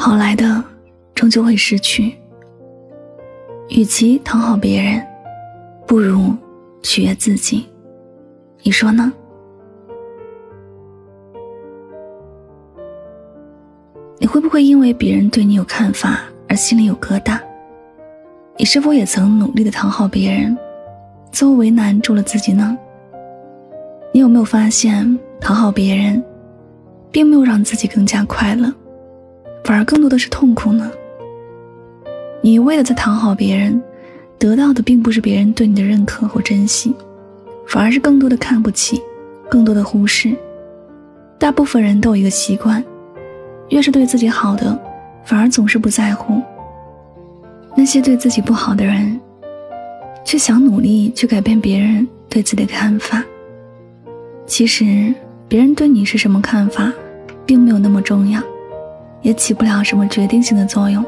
好来的终究会失去。与其讨好别人，不如取悦自己。你说呢？你会不会因为别人对你有看法而心里有疙瘩？你是否也曾努力的讨好别人，最后为难住了自己呢？你有没有发现，讨好别人，并没有让自己更加快乐，反而更多的是痛苦呢？你一味的在讨好别人，得到的并不是别人对你的认可或珍惜，反而是更多的看不起，更多的忽视。大部分人都有一个习惯。越是对自己好的，反而总是不在乎；那些对自己不好的人，却想努力去改变别人对自己的看法。其实，别人对你是什么看法，并没有那么重要，也起不了什么决定性的作用。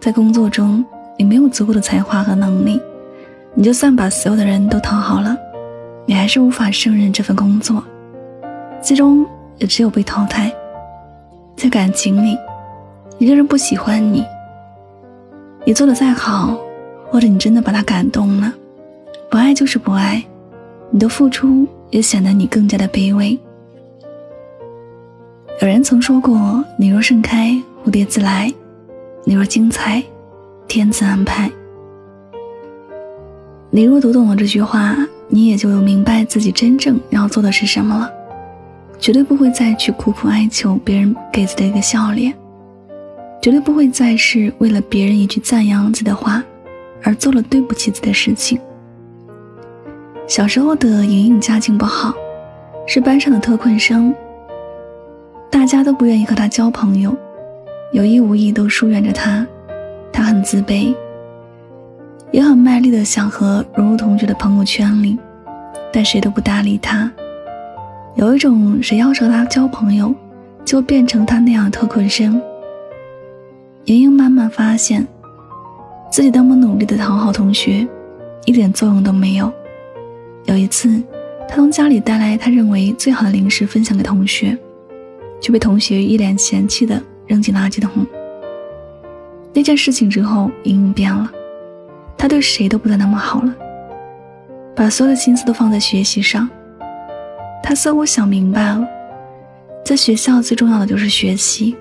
在工作中，你没有足够的才华和能力，你就算把所有的人都讨好了，你还是无法胜任这份工作，最终也只有被淘汰。在感情里，一个人不喜欢你，你做的再好，或者你真的把他感动了，不爱就是不爱，你的付出也显得你更加的卑微。有人曾说过：“你若盛开，蝴蝶自来；你若精彩，天自安排。”你若读懂了这句话，你也就明白自己真正要做的是什么了。绝对不会再去苦苦哀求别人给自己的一个笑脸，绝对不会再是为了别人一句赞扬自己的话而做了对不起自己的事情。小时候的莹莹家境不好，是班上的特困生，大家都不愿意和他交朋友，有意无意都疏远着他，他很自卑，也很卖力的想和融入同学的朋友圈里，但谁都不搭理他。有一种，谁要是和他交朋友，就变成他那样的特困生。莹莹慢慢发现，自己那么努力的讨好同学，一点作用都没有。有一次，他从家里带来他认为最好的零食分享给同学，却被同学一脸嫌弃的扔进垃圾桶。那件事情之后，莹莹变了，她对谁都不再那么好了，把所有的心思都放在学习上。他似乎想明白了，在学校最重要的就是学习。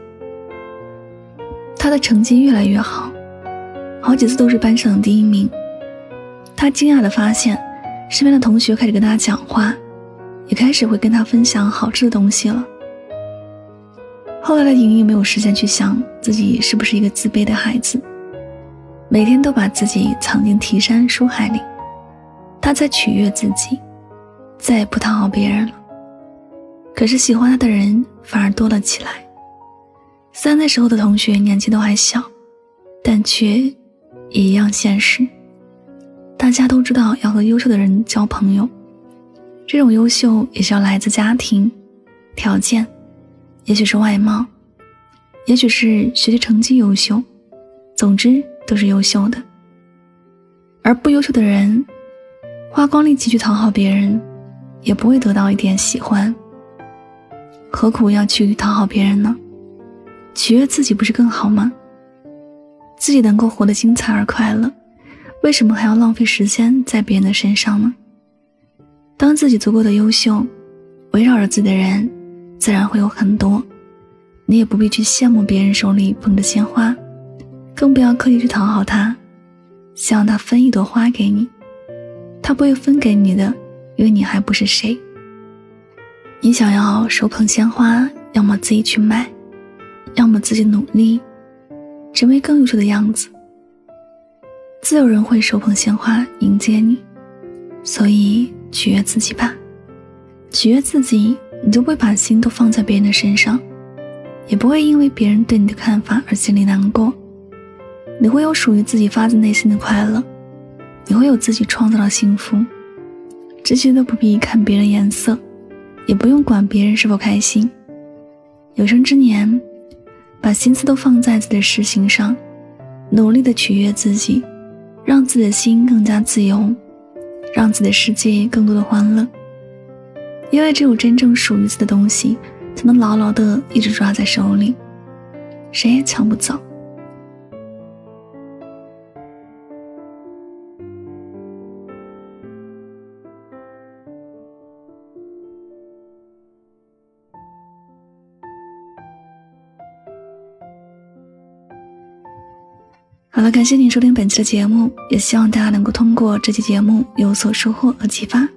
他的成绩越来越好，好几次都是班上的第一名。他惊讶的发现，身边的同学开始跟他讲话，也开始会跟他分享好吃的东西了。后来的莹莹没有时间去想自己是不是一个自卑的孩子，每天都把自己藏进提山书海里，他在取悦自己。再也不讨好别人了，可是喜欢他的人反而多了起来。三那时候的同学年纪都还小，但却也一样现实。大家都知道要和优秀的人交朋友，这种优秀也是要来自家庭条件，也许是外貌，也许是学习成绩优秀，总之都是优秀的。而不优秀的人，花光力气去讨好别人。也不会得到一点喜欢，何苦要去讨好别人呢？取悦自己不是更好吗？自己能够活得精彩而快乐，为什么还要浪费时间在别人的身上呢？当自己足够的优秀，围绕着自己的人，自然会有很多。你也不必去羡慕别人手里捧着鲜花，更不要刻意去讨好他，希望他分一朵花给你，他不会分给你的。因为你还不是谁，你想要手捧鲜花，要么自己去买，要么自己努力，成为更优秀的样子。自有人会手捧鲜花迎接你，所以取悦自己吧，取悦自己，你就会把心都放在别人的身上，也不会因为别人对你的看法而心里难过，你会有属于自己发自内心的快乐，你会有自己创造的幸福。这些都不必看别人颜色，也不用管别人是否开心。有生之年，把心思都放在自己的事情上，努力的取悦自己，让自己的心更加自由，让自己的世界更多的欢乐。因为只有真正属于自己的东西，才能牢牢的一直抓在手里。谁也抢不走。好了，感谢您收听本期的节目，也希望大家能够通过这期节目有所收获和启发。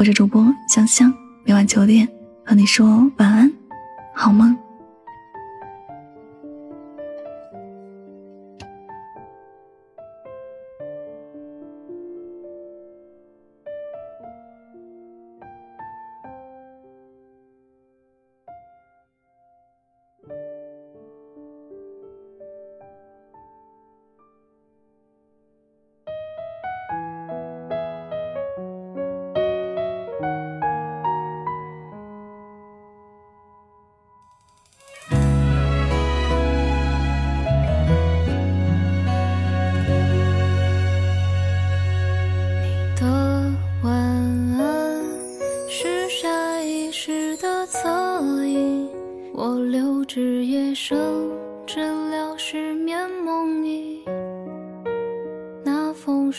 我是主播香香，每晚九点和你说晚安，好梦。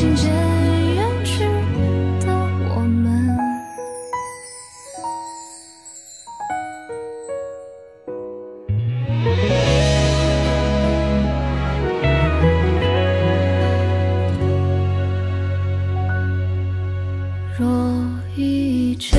渐行渐远去的我们。若一切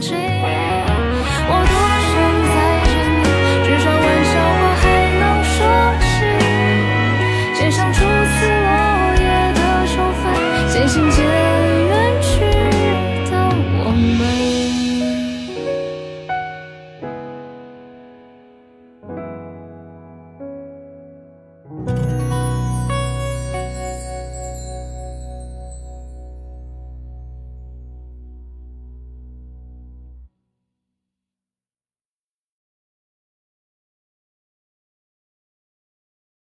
静。